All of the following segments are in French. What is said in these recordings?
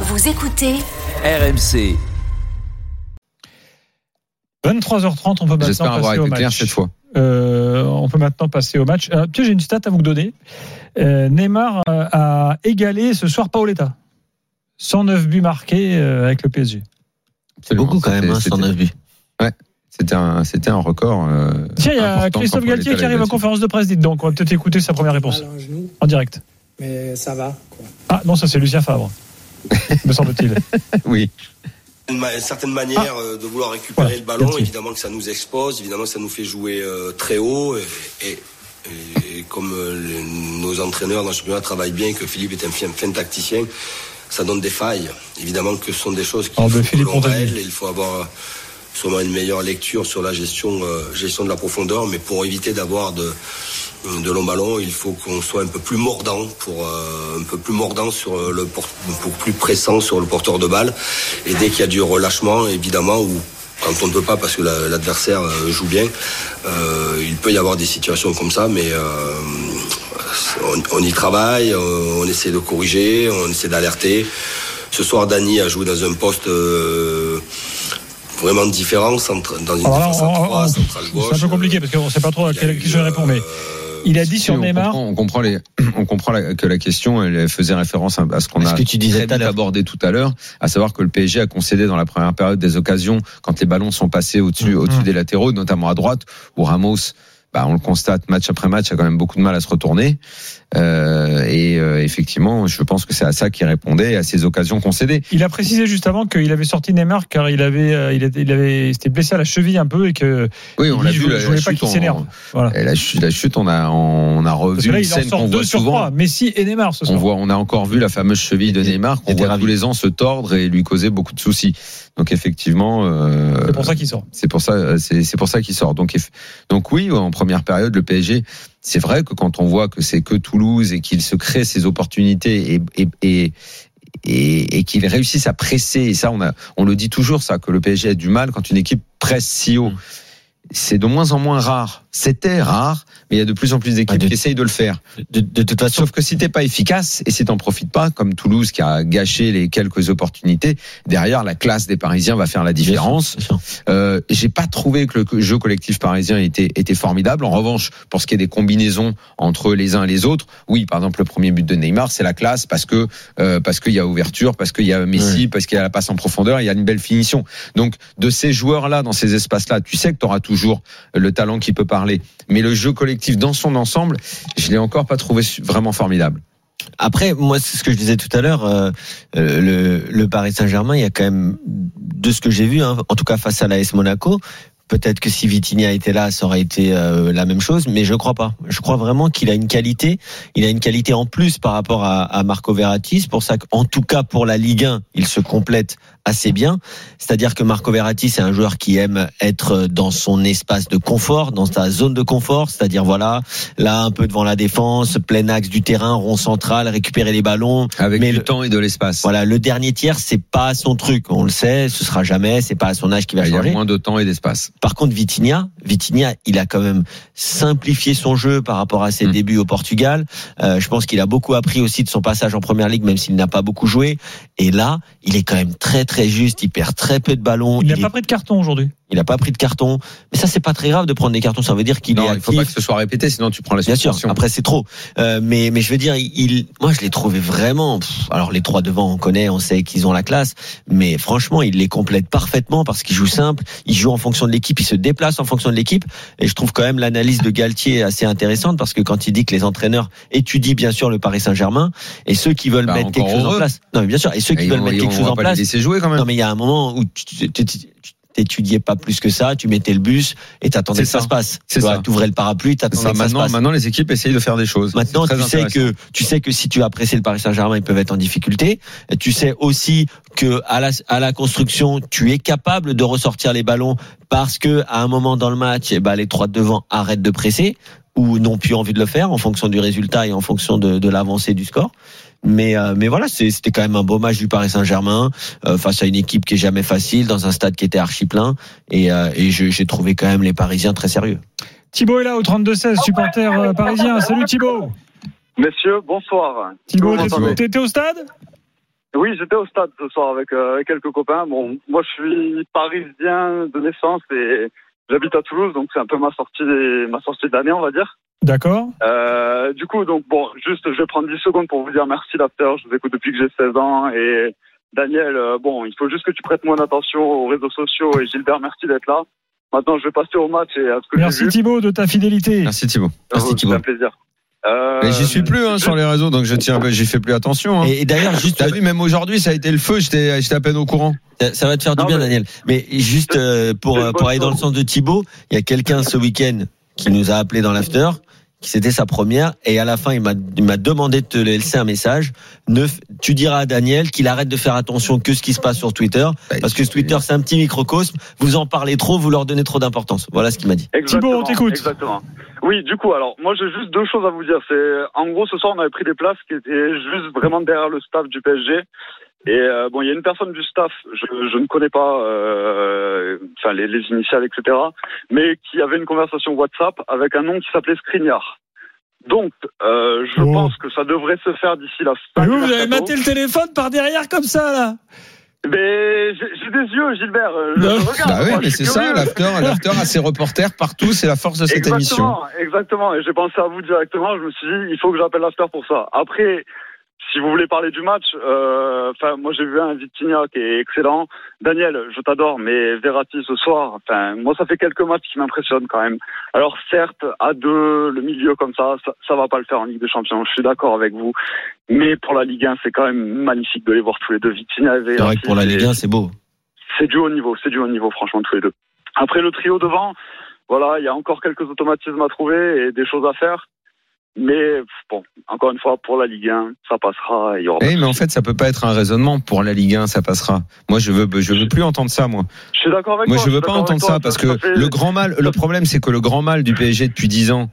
Vous écoutez RMC. 23h30, on peut maintenant J'espère avoir passer au été clair cette fois. Euh, on peut maintenant passer au match. Euh, tiens, j'ai une stat à vous donner. Euh, Neymar euh, a égalé ce soir Paoletta. 109 buts marqués euh, avec le PSG. C'est beaucoup quand même, C'était- hein, c'était- 109 buts. C'était un, c'était un record. euh, Tiens, il y a Christophe Galtier qui arrive en l'a conférence de presse, dites donc. On va peut-être écouter sa première réponse en direct. mais ça va. Quoi. Ah non, ça c'est Lucien Favre, me semble-t-il. Oui. Une ma- certaine manière euh, de vouloir récupérer Voilà, le ballon, évidemment que ça nous expose, évidemment que ça nous fait jouer euh, très haut et, et- et comme euh, les- nos entraîneurs dans le championnat travaillent bien, que Philippe est un fin, fin tacticien, ça donne des failles. Évidemment que ce sont des choses qu'il Alors, faut Philippe et il faut avoir sûrement une meilleure lecture sur la gestion, euh, gestion de la profondeur, mais pour éviter d'avoir de de longs ballons, il faut qu'on soit un peu plus mordant pour euh, un peu plus mordant sur euh, le pour plus pressant sur le porteur de balle. Et dès qu'il y a du relâchement, évidemment, ou quand on ne peut pas parce que la- l'adversaire joue bien, il peut y avoir des situations comme ça, mais on, y travaille, on essaie de corriger, on essaie d'alerter. Ce soir, Dany a joué dans un poste vraiment différent, centre- dans une Alors là, défense on- à centrale c'est gauche. un peu compliqué parce qu'on ne sait pas trop à Il y a quelle eu, question il répond, mais euh, il a dit Si, sur on Neymar. comprend, on comprend, les, on comprend la- que la question elle faisait référence à ce qu'on Ce a que tu disais très tout à vite l'heure. abordé tout à l'heure, à savoir que le PSG a concédé dans la première période des occasions quand les ballons sont passés au-dessus, Mhm. au-dessus des latéraux, notamment à droite, où Ramos, bah, on le constate match après match, a quand même beaucoup de mal à se retourner. Euh, et euh, effectivement, je pense que c'est à ça qu'il répondait, à ces occasions concédées. Il a précisé juste avant qu'il avait sorti Neymar car il avait, euh, il était, il avait, il s'était blessé à la cheville un peu et que Oui, on Il l'a vu. je- voulais pas qu'il on- s'énerve. Voilà. et La chute, la chute, on a, on a parce revu que là une il scène sort qu'on deux voit sur souvent. trois. Messi et Neymar ce On soir. voit, on a encore vu la fameuse cheville de Il Neymar qu'on il voit ravi. tous les ans se tordre et lui causer beaucoup de soucis. Donc effectivement, euh, C'est pour ça qu'il sort. c'est pour ça, c'est pour ça qu'il sort. Donc, donc oui, en première période, le PSG, c'est vrai que quand on voit que c'est que Toulouse et qu'il se crée ses opportunités et, et, et et, et qu'ils réussissent à presser, et ça on a, on le dit toujours ça, que le PSG a du mal quand une équipe presse si haut. C'est de moins en moins rare. C'était rare, mais il y a de plus en plus d'équipes Ah, qui essayent de le faire. De, de toute façon, Sauf que si t'es pas efficace et si t'en profites pas, comme Toulouse qui a gâché les quelques opportunités, derrière la classe des Parisiens va faire la différence. Euh, J'ai pas trouvé que le jeu collectif parisien était, était formidable. En revanche, pour ce qui est des combinaisons entre les uns et les autres, oui, par exemple, le premier but de Neymar, c'est la classe parce que euh, parce qu'il y a ouverture, parce qu'il y a Messi, parce qu'il y a la passe en profondeur, il y a une belle finition. Donc, de ces joueurs-là, dans ces espaces-là, tu sais que tu auras toujours le talent qui peut parler. Mais le jeu collectif dans son ensemble, je l'ai encore pas trouvé vraiment formidable. Après, moi, c'est ce que je disais tout à l'heure. euh, euh, le, le Paris Saint-Germain, il y a quand même, de ce que j'ai vu, hein, en tout cas face à l'AS Monaco, peut-être que si Vitinha était là, ça aurait été euh, la même chose, mais je crois pas. Je crois vraiment qu'il a une qualité. Il a une qualité en plus par rapport à, à Marco Verratti. C'est pour ça qu'en tout cas pour la Ligue 1, il se complète assez bien. C'est-à-dire que Marco Verratti, c'est un joueur qui aime être dans son espace de confort, dans sa zone de confort. C'est-à-dire voilà, là un peu devant la défense, plein axe du terrain, rond central, récupérer les ballons. Avec Mais du le- temps et de l'espace. Voilà, le dernier tiers, c'est pas son truc. On le sait, ce sera jamais. C'est pas à son âge qui va il y a changer. moins de temps et d'espace. Par contre, Vitinha, Vitinha, il a quand même simplifié son jeu par rapport à ses Mm. débuts au Portugal. Euh, je pense qu'il a beaucoup appris aussi de son passage en Première Ligue, même s'il n'a pas beaucoup joué. Et là, il est quand même très très juste. Il perd très peu de ballons. Il n'a est- pas pris de carton aujourd'hui. Il a pas pris de carton. Mais ça, c'est pas très grave de prendre des cartons. Ça veut dire qu'il est Non, il faut pas actif. que ce soit répété, sinon tu prends la Bien sûr. suspension. Après, c'est trop. Euh, mais mais je veux dire, il, moi, je l'ai trouvé vraiment. pff, alors les trois devant, on connaît, on sait qu'ils ont la classe. Mais franchement, il les complète parfaitement parce qu'il joue simple. Il joue en fonction de l'équipe. Il se déplace en fonction de l'équipe. Et je trouve quand même l'analyse de Galtier assez intéressante parce que quand il dit que les entraîneurs étudient bien sûr le Paris Saint-Germain et ceux qui veulent Bah, mettre quelque chose en place. Non, mais bien sûr. Et ceux qui veulent mettre et quelque chose en place. jouer quand même. Non, mais il y a un moment où tu tu- tu- tu- t'étudiais pas plus que ça, tu mettais le bus et t'attendais que ça, ça. se passe. C'est ça. t'ouvrais le parapluie, t'attendais Ça, que ça se maintenant, passe. maintenant, les équipes essayent de faire des choses. Maintenant, tu sais que tu sais que si tu as pressé le Paris Saint-Germain, ils peuvent être en difficulté. Et Tu sais aussi que à la à la construction, tu es capable de ressortir les ballons parce que à un moment dans le match, eh ben, les trois de devant arrêtent de presser ou n'ont plus envie de le faire en fonction du résultat et en fonction de, de l'avancée du score. Mais euh, mais voilà, c'était quand même un beau match du Paris Saint-Germain euh, face à une équipe qui est jamais facile dans un stade qui était archi plein et, euh, et j'ai trouvé quand même les Parisiens très sérieux. Thibaut est là au 32-16, supporter parisien. Salut Thibaut. Messieurs, bonsoir. Thibaut, t'étais au stade? Oui, j'étais au stade ce soir avec, euh, avec quelques copains. Bon, moi, je suis parisien de naissance et j'habite à Toulouse, donc c'est un peu ma sortie, ma sortie d'année, on va dire. D'accord. Euh, du coup, donc bon, juste, je vais prendre 10 secondes pour vous dire merci l'after. Je vous écoute depuis que j'ai 16 ans et Daniel, euh, bon, il faut juste que tu prêtes moins attention aux réseaux sociaux et Gilbert, merci d'être là. Maintenant, je vais passer au match et à ce que j'ai Merci. Thibaut de ta fidélité. Merci Thibaut. Merci, Thibaut. C'est un plaisir. Euh, Mais j'y suis plus hein, sur les réseaux, donc je tiens, j'y fais plus attention. Hein. Et, et d'ailleurs, juste, T'as vu, même aujourd'hui, ça a été le feu. J'étais, j'étais à peine au courant. ça- ça va te faire du Non, bien, mais- Daniel. Mais juste euh, pour, euh, pour aller dans le sens de Thibaut, il y a quelqu'un ce week-end qui nous a appelé dans l'after, c'était sa première, et à la fin, il m'a il m'a demandé de te laisser un message. Ne, tu diras à Daniel qu'il arrête de faire attention que ce qui se passe sur Twitter, parce que ce Twitter, c'est un petit microcosme. Vous en parlez trop, vous leur donnez trop d'importance. Voilà ce qu'il m'a dit. Exactement, Thibaut, on t'écoute. Exactement. Oui, du coup, alors, moi, j'ai juste deux choses à vous dire. C'est, en gros, ce soir, on avait pris des places qui étaient juste vraiment derrière le staff du PSG. Et euh, bon, il y a une personne du staff, je, je ne connais pas, euh, enfin les, les initiales, etc., mais qui avait une conversation WhatsApp avec un nom qui s'appelait Skriniar. Donc, euh, je Oh. pense que ça devrait se faire d'ici la fin. Mais vous, vous avez maté le téléphone par derrière comme ça, là. Mais j'ai j'ai des yeux, Gilbert. euh, Je, je regarde. Bah oui, moi, mais c'est ça, l'after, l'after a ses reporters partout. C'est la force de cette émission. Exactement, exactement. Et j'ai pensé à vous directement. Je me suis dit, il faut que j'appelle l'after pour ça. Après, si vous voulez parler du match, euh, enfin, moi j'ai vu un Vitinha qui est excellent. Daniel, je t'adore, mais Verratti ce soir, enfin, moi ça fait quelques matchs qui m'impressionnent quand même. Alors certes, à deux, le milieu comme ça, ça, ça va pas le faire en Ligue des Champions. Je suis d'accord avec vous. Mais pour la Ligue 1, c'est quand même magnifique de les voir tous les deux. Vitinha et C'est vrai Verratti. que pour la Ligue 1, c'est beau. c'est du haut niveau, c'est du haut niveau, franchement, tous les deux. Après le trio devant, voilà, il y a encore quelques automatismes à trouver et des choses à faire. Mais bon, encore une fois, pour la Ligue 1, ça passera. Il y aura pas Eh, mais en fait, ça peut pas être un raisonnement pour la Ligue 1, ça passera. Moi, je veux, je veux plus entendre ça, moi. je suis d'accord avec Moi, toi. je veux pas entendre ça parce que fait- le grand mal, le problème, c'est que le grand mal du PSG depuis 10 ans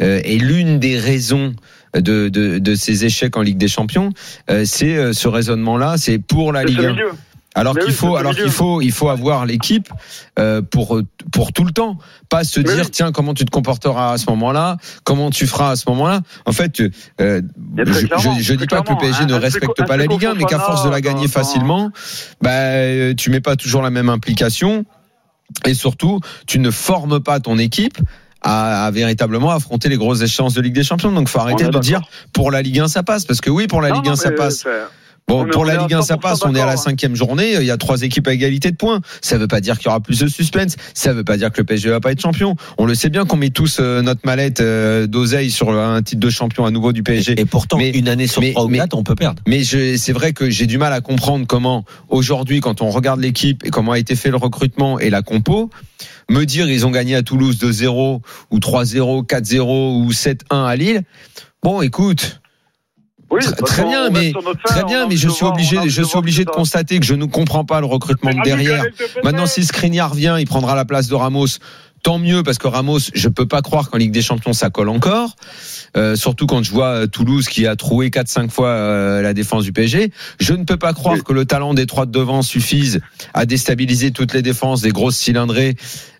euh, est l'une des raisons de, de, de ces échecs en Ligue des Champions. Euh, c'est euh, ce raisonnement-là, c'est pour la Ligue ce 1. Alors qu'il oui, faut, alors qu'il faut, il faut avoir l'équipe euh, pour pour tout le temps, pas se Mais dire oui. tiens comment tu te comporteras à ce moment-là, comment tu feras à ce moment-là? En fait, euh, je, je, je dis pas que le PSG un- ne un respecte pas un la Ligue 1, mais qu'à force de la gagner facilement, bah euh, tu mets pas toujours la même implication et surtout tu ne formes pas ton équipe. À, à véritablement affronter les grosses échéances de Ligue des Champions. Donc, faut arrêter de dire pour la Ligue 1 ça passe, parce que oui, pour la Non, Ligue non, 1 ça passe. Bon, pour la Ligue 1, ça 100% passe. On est à la hein. cinquième journée. Il y a trois équipes à égalité de points. Ça veut pas dire qu'il y aura plus de suspense. Ça veut pas dire que le PSG va pas être champion. On le sait bien qu'on met tous euh, notre mallette euh, d'oseille sur un titre de champion à nouveau du PSG. Et pourtant, Mais- une année sur mais- trois ou quatre, on peut perdre. Mais je- c'est vrai que j'ai du mal à comprendre comment aujourd'hui, quand on regarde l'équipe et comment a été fait le recrutement et la compo, me dire ils ont gagné à Toulouse 2-0 ou 3-0, 4-0 ou 7-1 à Lille. Bon, écoute, Oui, Très- bien, mais- fin, Très bien, a mais je suis obligé, je de suis obligé de constater que je ne comprends pas le recrutement de derrière. Maintenant, si Skriniar vient, il prendra la place de Ramos. Tant mieux parce que Ramos, je peux pas croire qu'en Ligue des Champions ça colle encore. Euh, surtout quand je vois euh, Toulouse qui a troué 4-5 fois euh, la défense du PSG. Je ne peux pas croire Oui. que le talent des trois de devant suffise à déstabiliser toutes les défenses des grosses cylindrées.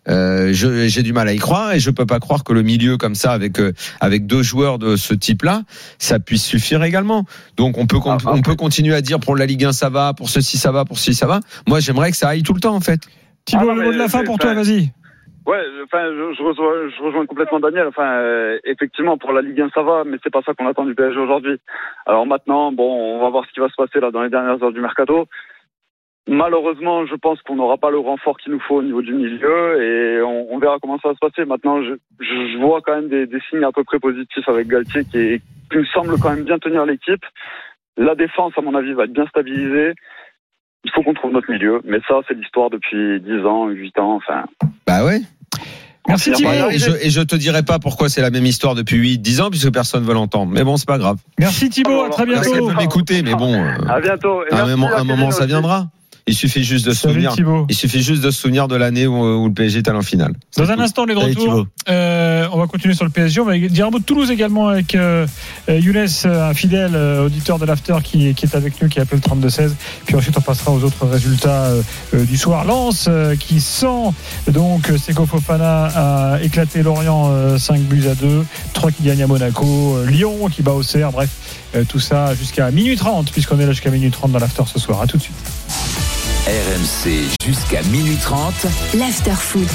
Euh, J'ai du mal à y croire et je peux pas croire que le milieu comme ça avec euh, avec deux joueurs de ce type-là, ça puisse suffire également. Donc on peut Ah, on peut continuer à dire pour la Ligue 1 ça va, pour ceci ça va, pour ceci ça va. Moi j'aimerais que ça aille tout le temps en fait. Thibaut, Ah le mot de la fin pour toi, vas-y. Ouais, enfin, je, rejoins, complètement Daniel. Enfin, euh, effectivement, pour la Ligue 1, ça va, mais c'est pas ça qu'on attend du PSG aujourd'hui. Alors maintenant, bon, on va voir ce qui va se passer là dans les dernières heures du mercato. Malheureusement, je pense qu'on n'aura pas le renfort qu'il nous faut au niveau du milieu et on, verra comment ça va se passer. Maintenant, je, vois quand même des, signes à peu près positifs avec Galtier qui, est- me semble quand même bien tenir l'équipe. La défense, à mon avis, va être bien stabilisée. Il faut qu'on trouve notre milieu, mais ça, c'est l'histoire depuis 10 ans, 8 ans, enfin. Bah ouais. Merci on va y Thibaut. arriver. Et je, et je te dirai pas pourquoi c'est la même histoire depuis 8, 10 ans, puisque personne veut l'entendre. Mais bon, c'est pas grave. Merci Thibaut, à très bientôt. veut m'écouter, mais bon, euh, À bientôt. Et à un merci moment, un ça aussi. viendra. Il suffit juste de se souvenir. Thibaut. Il suffit juste de se souvenir de l'année où, où le PSG est allé en finale. Dans un instant, on est de retour. Euh, on va continuer sur le PSG. On va dire un mot de Toulouse également avec euh, euh, Younes, euh, un fidèle euh, auditeur de l'After qui, qui est avec nous, qui a appelé le 32-16. Puis ensuite, on passera aux autres résultats du soir. Lens euh, qui sent donc Seko Fofana a éclaté Lorient euh, 5 buts à 2. 3 qui gagne à Monaco. Lyon qui bat Auxerre. Bref, euh, tout ça jusqu'à minuit 30, puisqu'on est là jusqu'à minuit 30 dans l'After ce soir. À tout de suite. RMC jusqu'à minuit 30. l'after foot.